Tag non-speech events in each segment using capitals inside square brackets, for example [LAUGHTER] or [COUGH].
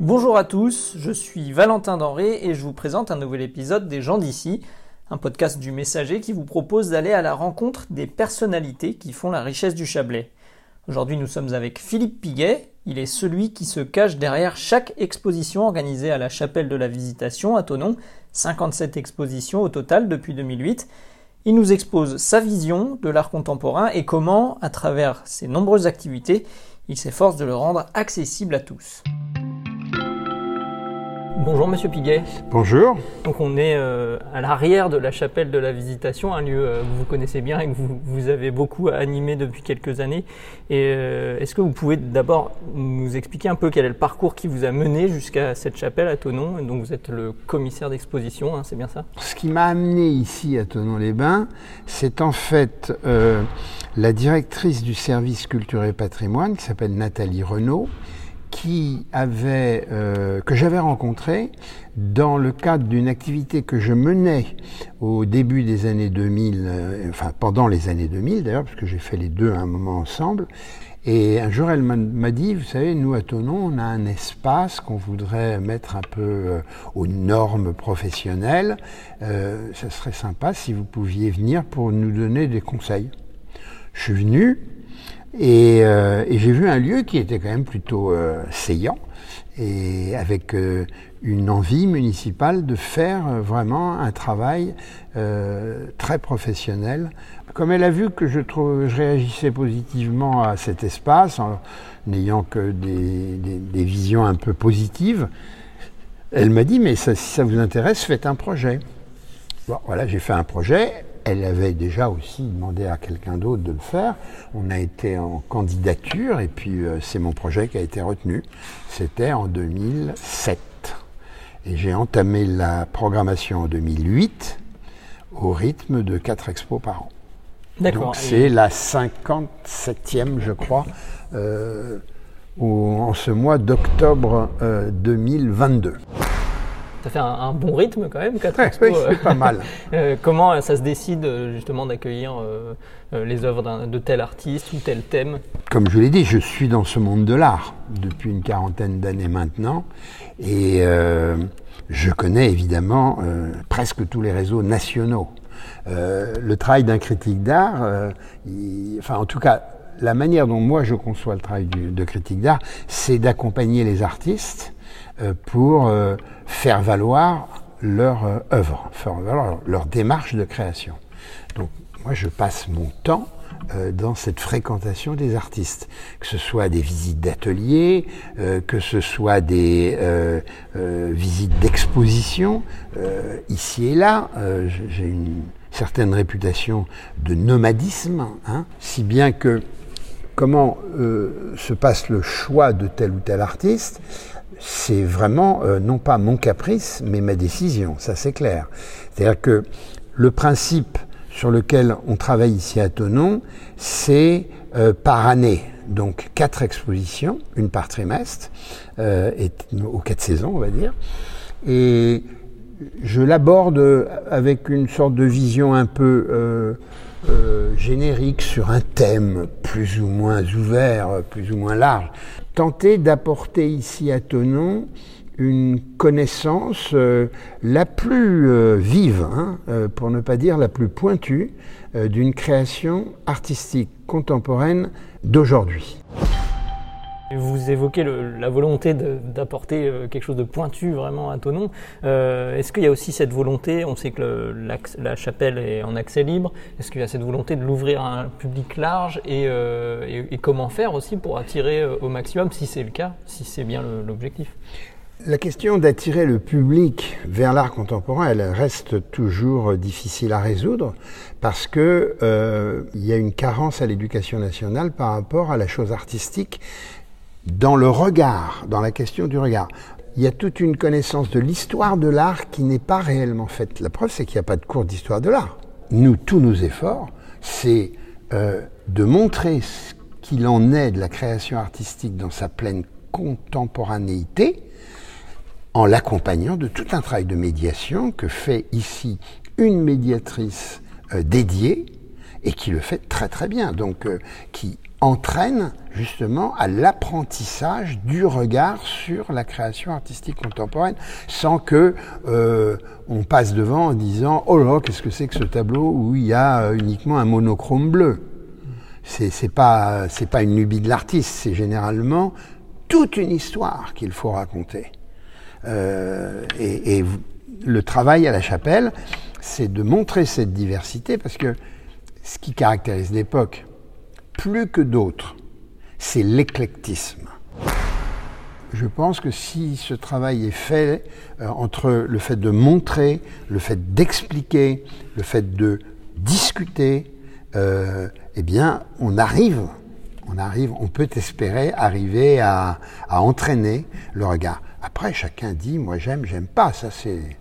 Bonjour à tous, je suis Valentin Denré et je vous présente un nouvel épisode des gens d'ici, un podcast du Messager qui vous propose d'aller à la rencontre des personnalités qui font la richesse du Chablais. Aujourd'hui nous sommes avec Philippe Piguet, il est celui qui se cache derrière chaque exposition organisée à la chapelle de la Visitation à Tonon, 57 expositions au total depuis 2008. Il nous expose sa vision de l'art contemporain et comment, à travers ses nombreuses activités, il s'efforce de le rendre accessible à tous. Bonjour Monsieur Piguet. Bonjour. Donc on est euh, à l'arrière de la chapelle de la Visitation, un lieu euh, que vous connaissez bien et que vous, vous, avez beaucoup animé depuis quelques années. Et euh, est-ce que vous pouvez d'abord nous expliquer un peu quel est le parcours qui vous a mené jusqu'à cette chapelle à Tonon, dont vous êtes le commissaire d'exposition, hein, c'est bien ça? Ce qui m'a amené ici à Tonon-les-Bains, c'est en fait la directrice du service culture et patrimoine qui s'appelle Nathalie Renaud qui avait, euh, que j'avais rencontré dans le cadre d'une activité que je menais au début des années 2000, euh, enfin pendant les années 2000 d'ailleurs, parce que j'ai fait les deux à un moment ensemble. Et un jour, elle m'a dit, vous savez, nous à Tonon, on a un espace qu'on voudrait mettre un peu euh, aux normes professionnelles. Euh, ça serait sympa si vous pouviez venir pour nous donner des conseils. Je suis venu, et, euh, et j'ai vu un lieu qui était quand même plutôt euh, saillant et avec euh, une envie municipale de faire euh, vraiment un travail très professionnel. Comme elle a vu que je, trouve, je réagissais positivement à cet espace, en n'ayant que des, des, visions un peu positives, elle m'a dit, mais si ça vous intéresse, faites un projet. Bon, voilà, j'ai fait un projet. Elle avait déjà aussi demandé à quelqu'un d'autre de le faire. On a été en candidature et puis euh, c'est mon projet qui a été retenu. C'était en 2007. Et j'ai entamé la programmation en 2008 au rythme de 4 expos par an. Donc c'est la 57e, je crois, euh, en ce mois d'octobre euh, 2022. Ça fait un, un, bon rythme quand même, 4 ouais, expos. Oui, c'est pas mal. [LAUGHS] euh, comment ça se décide justement d'accueillir euh, les œuvres de tel artiste ou tel thème? Comme je l'ai dit, je suis dans ce monde de l'art depuis une quarantaine d'années maintenant et euh, je connais évidemment euh, presque tous les réseaux nationaux. Euh, le travail d'un critique d'art, enfin en tout cas la manière dont moi je conçois le travail du, de critique d'art, c'est d'accompagner les artistes euh, pour euh, faire valoir leur euh, œuvre, faire valoir leur démarche de création. Donc moi je passe mon temps dans cette fréquentation des artistes, que ce soit des visites d'ateliers, euh, que ce soit des euh, euh, visites d'exposition, ici et là. J'ai une certaine réputation de nomadisme, hein, si bien que comment se passe le choix de tel ou tel artiste, c'est vraiment euh, non pas mon caprice, mais ma décision, ça c'est clair. C'est-à-dire que le principe sur lequel on travaille ici à Tonon, c'est euh, par année, donc quatre expositions, une par trimestre, euh, aux quatre saisons on va dire, et je l'aborde avec une sorte de vision un peu euh, générique sur un thème plus ou moins ouvert, plus ou moins large. Tenter d'apporter ici à Tonon une connaissance euh, la plus euh, vive, hein, pour ne pas dire la plus pointue, d'une création artistique contemporaine d'aujourd'hui. Vous évoquez la volonté d'apporter euh, quelque chose de pointu vraiment à Tonon. Euh, Est-ce qu'il y a aussi cette volonté, on sait que la, chapelle est en accès libre, est-ce qu'il y a cette volonté de l'ouvrir à un public large et, euh, comment faire aussi pour attirer euh, au maximum, si c'est le cas, si c'est bien l'objectif? La question d'attirer le public vers l'art contemporain, elle reste toujours difficile à résoudre parce que il y a une carence à l'éducation nationale par rapport à la chose artistique dans le regard, dans la question du regard. Il y a toute une connaissance de l'histoire de l'art qui n'est pas réellement faite. La preuve, c'est qu'il n'y a pas de cours d'histoire de l'art. Nous, tous nos efforts, c'est euh, de montrer ce qu'il en est de la création artistique dans sa pleine contemporanéité, en l'accompagnant de tout un travail de médiation que fait ici une médiatrice euh, dédiée et qui le fait très très bien, donc euh, qui entraîne justement à l'apprentissage du regard sur la création artistique contemporaine, sans que euh, on passe devant en disant oh là qu'est-ce que c'est que ce tableau où il y a euh, uniquement un monochrome bleu? C'est c'est pas c'est pas une lubie de l'artiste, c'est généralement toute une histoire qu'il faut raconter. Euh, et, et le travail à la chapelle, c'est de montrer cette diversité parce que ce qui caractérise l'époque, plus que d'autres, c'est l'éclectisme. Je pense que si ce travail est fait euh, entre le fait de montrer, le fait d'expliquer, le fait de discuter, euh, eh bien, on arrive, on arrive, on peut espérer arriver à, à entraîner le regard. Après, chacun dit, moi j'aime, j'aime pas. Ça, c'est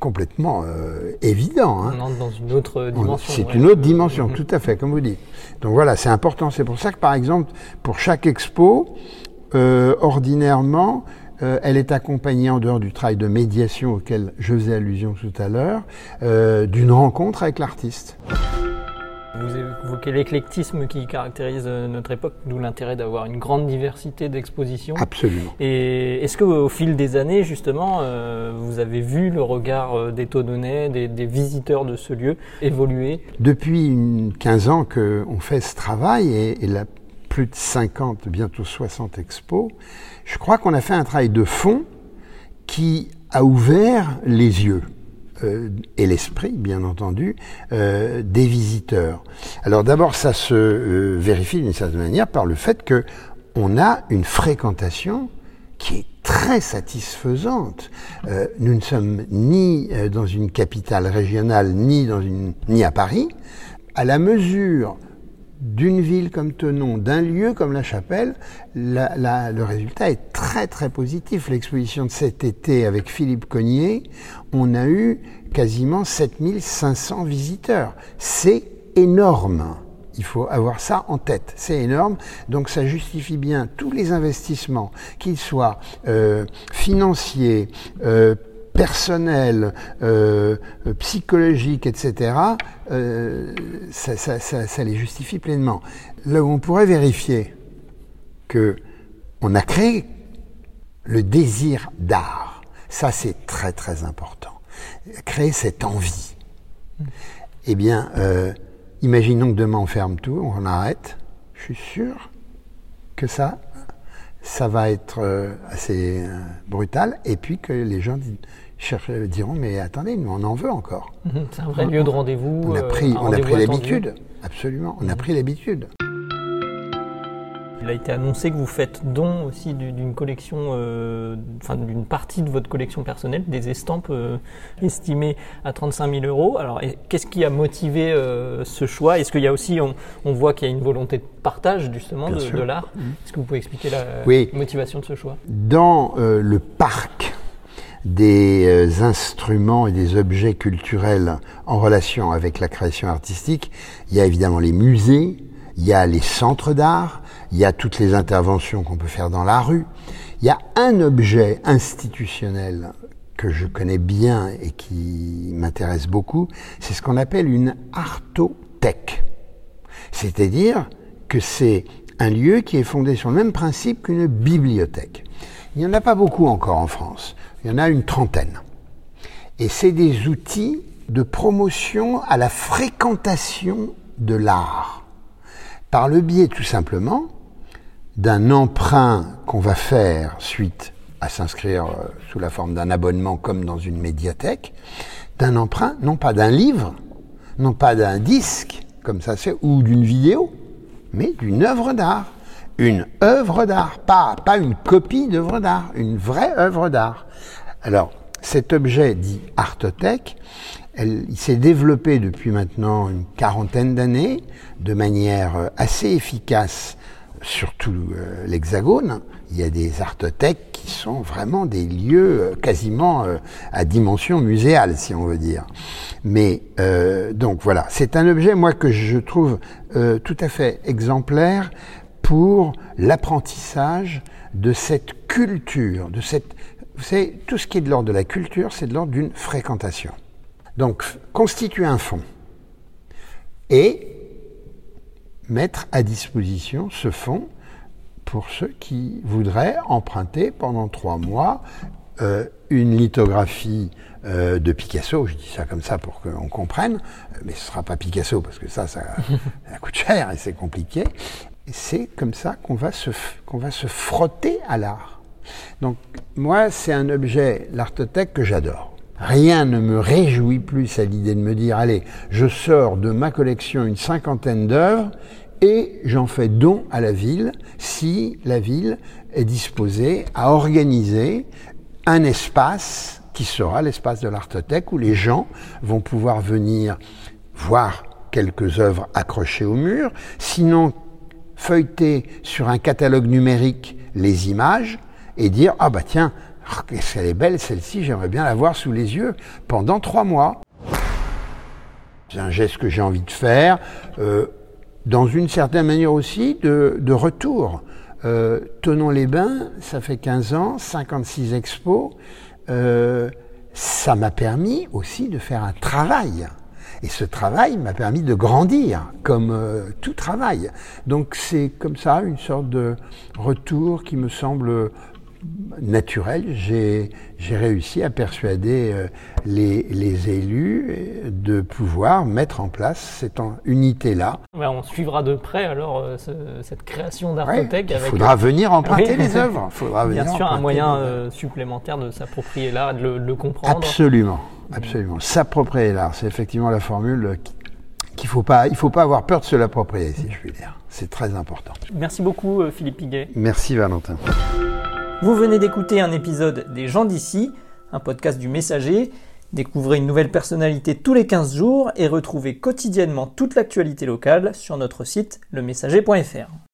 complètement euh, évident. Hein. On entre dans une autre dimension. C'est une autre dimension, tout à fait, comme vous dites. Donc voilà, c'est important. C'est pour ça que, par exemple, pour chaque expo, euh, ordinairement, euh, elle est accompagnée, en dehors du travail de médiation auquel je faisais allusion tout à l'heure, d'une rencontre avec l'artiste. Vous évoquez l'éclectisme qui caractérise euh, notre époque, d'où l'intérêt d'avoir une grande diversité d'expositions. Absolument. Et est-ce qu'au fil des années, justement, euh, vous avez vu le regard euh, des Todonnais, des, des, visiteurs de ce lieu évoluer? Depuis une 15 ans qu'on fait ce travail et, et la, plus de 50, bientôt 60 expos, je crois qu'on a fait un travail de fond qui a ouvert les yeux euh, et l'esprit, bien entendu, euh, des visiteurs. Alors d'abord, ça se euh, vérifie d'une certaine manière par le fait que on a une fréquentation qui est très satisfaisante. Euh, nous ne sommes ni dans une capitale régionale, ni dans une, ni à Paris. À la mesure d'une ville comme Tenon, d'un lieu comme la Chapelle, la, la, le résultat est très très positif. L'exposition de cet été avec Philippe Cognier, on a eu quasiment 7500 visiteurs. C'est énorme. Il faut avoir ça en tête. C'est énorme. Donc ça justifie bien tous les investissements, qu'ils soient euh, financiers, euh, personnel, euh, psychologique, etc., euh, ça, ça, ça, ça, les justifie pleinement. Là où on pourrait vérifier que on a créé le désir d'art, ça c'est très très important. Créer cette envie. Eh bien, euh, imaginons que demain on ferme tout, on arrête. Je suis sûr que ça, ça va être euh, assez euh, brutal, et puis que les gens cherchent, diront mais attendez, nous on en veut encore. C'est un vrai lieu de rendez-vous. On a pris, on a pris l'habitude, absolument, on a pris l'habitude. Il a été annoncé que vous faites don aussi d'une collection, euh, enfin d'une partie de votre collection personnelle, des estampes euh, estimées à 35 000 euros. Alors, qu'est-ce qui a motivé euh, ce choix? Est-ce qu'il y a aussi, on, on voit qu'il y a une volonté de partage justement de, de l'art? Mmh. Est-ce que vous pouvez expliquer la oui. motivation de ce choix? Dans euh, le parc des euh, instruments et des objets culturels en relation avec la création artistique, il y a évidemment les musées, il y a les centres d'art, il y a toutes les interventions qu'on peut faire dans la rue. Il y a un objet institutionnel que je connais bien et qui m'intéresse beaucoup, c'est ce qu'on appelle une artothèque. C'est-à-dire que c'est un lieu qui est fondé sur le même principe qu'une bibliothèque. Il n'y en a pas beaucoup encore en France. Il y en a une trentaine. Et c'est des outils de promotion à la fréquentation de l'art. Par le biais tout simplement d'un emprunt qu'on va faire suite à s'inscrire sous la forme d'un abonnement comme dans une médiathèque, d'un emprunt, non pas d'un livre, non pas d'un disque, comme ça c'est, ou d'une vidéo, mais d'une œuvre d'art. Une œuvre d'art, pas, pas une copie d'œuvre d'art, une vraie œuvre d'art. Alors, cet objet dit artothèque, il s'est développé depuis maintenant une quarantaine d'années de manière assez efficace sur tout euh, l'Hexagone. Il y a des artothèques qui sont vraiment des lieux euh, quasiment euh, à dimension muséale, si on veut dire. Mais euh, donc voilà, c'est un objet, moi, que je trouve euh, tout à fait exemplaire pour l'apprentissage de cette culture, de cette... Vous savez, tout ce qui est de l'ordre de la culture, c'est de l'ordre d'une fréquentation. Donc, constituer un fond et mettre à disposition ce fonds pour ceux qui voudraient emprunter pendant trois mois euh, une lithographie euh, de Picasso, je dis ça comme ça pour qu'on comprenne, mais ce ne sera pas Picasso parce que ça, ça [LAUGHS] coûte cher et c'est compliqué. C'est comme ça qu'on va, se, va se frotter à l'art. Donc moi, c'est un objet, l'artothèque, que j'adore. Rien ne me réjouit plus à l'idée de me dire, allez, je sors de ma collection une cinquantaine d'œuvres et j'en fais don à la ville si la ville est disposée à organiser un espace qui sera l'espace de l'artothèque où les gens vont pouvoir venir voir quelques œuvres accrochées au mur, sinon feuilleter sur un catalogue numérique les images et dire ah bah tiens qu'est-ce qu'elle est belle celle-ci j'aimerais bien la voir sous les yeux pendant trois mois. C'est un geste que j'ai envie de faire. Euh, dans une certaine manière aussi de, de retour. Euh, les bains ça fait 15 ans, 56 expos. Euh, ça m'a permis aussi de faire un travail. Et ce travail m'a permis de grandir, comme euh, tout travail. Donc c'est comme ça une sorte de retour qui me semble naturel, j'ai réussi à persuader euh, les, les, élus de pouvoir mettre en place cette unité-là. on suivra de près alors euh, cette création d'Artothèque. il faudra venir emprunter les œuvres. Faudra Bien sûr, un moyen euh, supplémentaire de s'approprier l'art, de le, comprendre. Absolument, absolument. S'approprier l'art, c'est effectivement la formule qu'il faut pas, il faut pas avoir peur de se l'approprier, si je puis dire. C'est très important. Merci beaucoup, Philippe Piguet. Merci, Valentin. Vous venez d'écouter un épisode des gens d'ici, un podcast du Messager. Découvrez une nouvelle personnalité tous les 15 jours et retrouvez quotidiennement toute l'actualité locale sur notre site lemessager.fr.